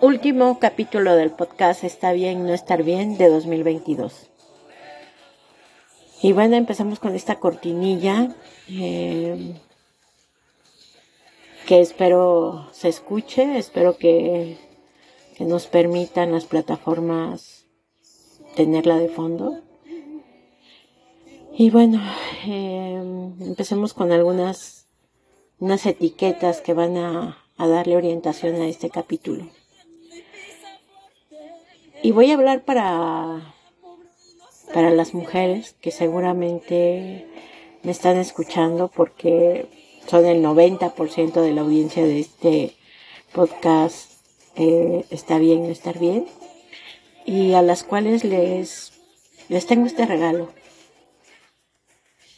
último capítulo del podcast Está bien, no estar bien de 2022. Y bueno, empezamos con esta cortinilla eh, que espero se escuche, espero que, nos permitan las plataformas tenerla de fondo. Y bueno, eh, empecemos con algunas unas etiquetas que van a, a darle orientación a este capítulo. Y voy a hablar para, para las mujeres que seguramente me están escuchando porque son el 90% de la audiencia de este podcast. Eh, está bien estar bien. Y a las cuales les, les tengo este regalo.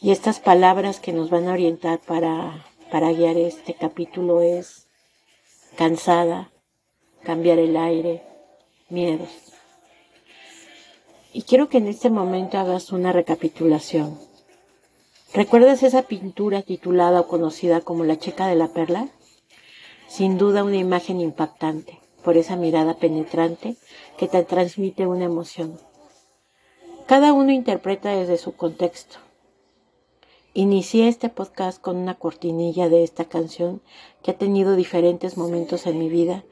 Y estas palabras que nos van a orientar para, para guiar este capítulo es cansada, cambiar el aire, miedos. Y quiero que en este momento hagas una recapitulación. ¿Recuerdas esa pintura titulada o conocida como La chica de la perla? Sin duda una imagen impactante, por esa mirada penetrante que te transmite una emoción. Cada uno interpreta desde su contexto. Inicié este podcast con una cortinilla de esta canción que ha tenido diferentes momentos en mi vida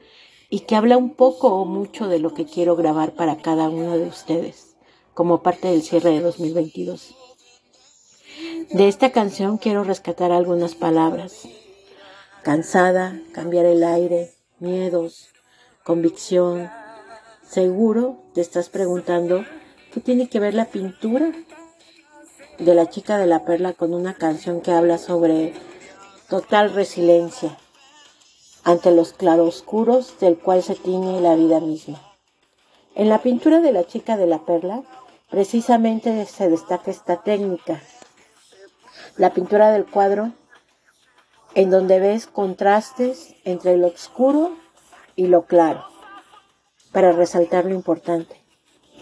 y que habla un poco o mucho de lo que quiero grabar para cada uno de ustedes como parte del cierre de 2022. De esta canción quiero rescatar algunas palabras. Cansada, cambiar el aire, miedos, convicción. Seguro te estás preguntando qué tiene que ver la pintura de la chica de la perla con una canción que habla sobre total resiliencia ante los claroscuros del cual se tiñe la vida misma. En la pintura de la chica de la perla precisamente se destaca esta técnica. La pintura del cuadro en donde ves contrastes entre lo oscuro y lo claro para resaltar lo importante.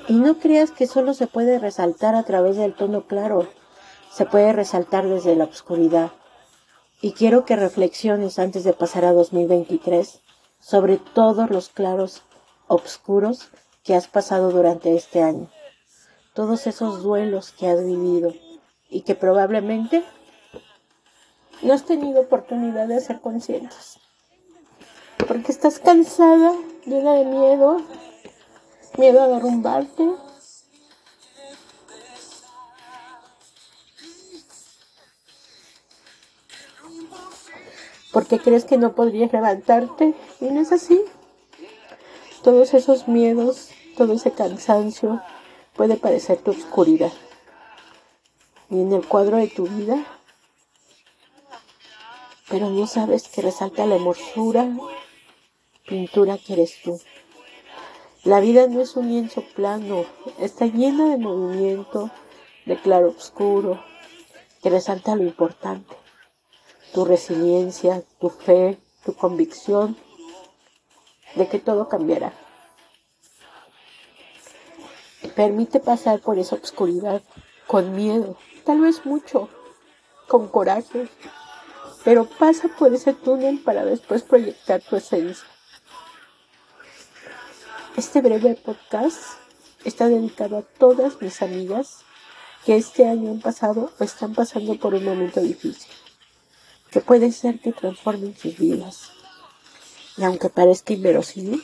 Y no creas que solo se puede resaltar a través del tono claro, se puede resaltar desde la oscuridad. Y quiero que reflexiones antes de pasar a 2023 sobre todos los claros oscuros que has pasado durante este año. Todos esos duelos que has vivido y que probablemente no has tenido oportunidad de hacer conscientes. Porque estás cansada, llena de miedo, miedo a derrumbarte. Porque crees que no podrías levantarte y no es así. Todos esos miedos, todo ese cansancio puede parecer tu oscuridad. Y en el cuadro de tu vida, pero no sabes que resalta la hermosura, pintura que eres tú. La vida no es un lienzo plano, está llena de movimiento, de claro oscuro, que resalta lo importante, tu resiliencia, tu fe, tu convicción de que todo cambiará. Permite pasar por esa oscuridad con miedo, tal vez mucho, con coraje, pero pasa por ese túnel para después proyectar tu esencia. Este breve podcast está dedicado a todas mis amigas que este año han pasado o están pasando por un momento difícil, que puede ser que transformen sus vidas. Y aunque parezca inverosímil,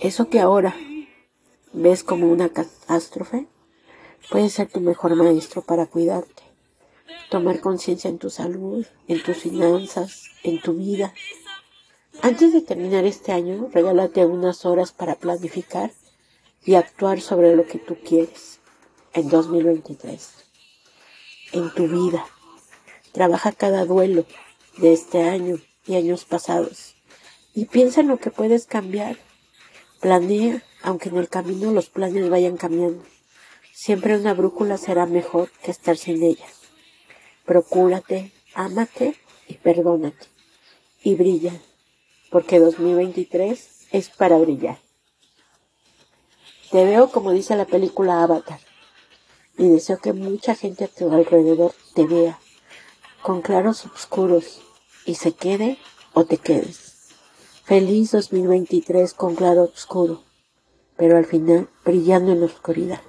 eso que ahora ves como una catástrofe puede ser tu mejor maestro para cuidarte, tomar conciencia en tu salud, en tus finanzas, en tu vida antes de terminar este año, regálate unas horas para planificar y actuar sobre lo que tú quieres en 2023. En tu vida. Trabaja cada duelo de este año y años pasados. Y piensa en lo que puedes cambiar. Planea, aunque en el camino los planes vayan cambiando. Siempre una brújula será mejor que estar sin ella. Procúrate, ámate y perdónate. Y brilla porque 2023 es para brillar. Te veo como dice la película Avatar y deseo que mucha gente a tu alrededor te vea con claros oscuros y se quede o te quedes. Feliz 2023 con claro oscuro, pero al final brillando en la oscuridad.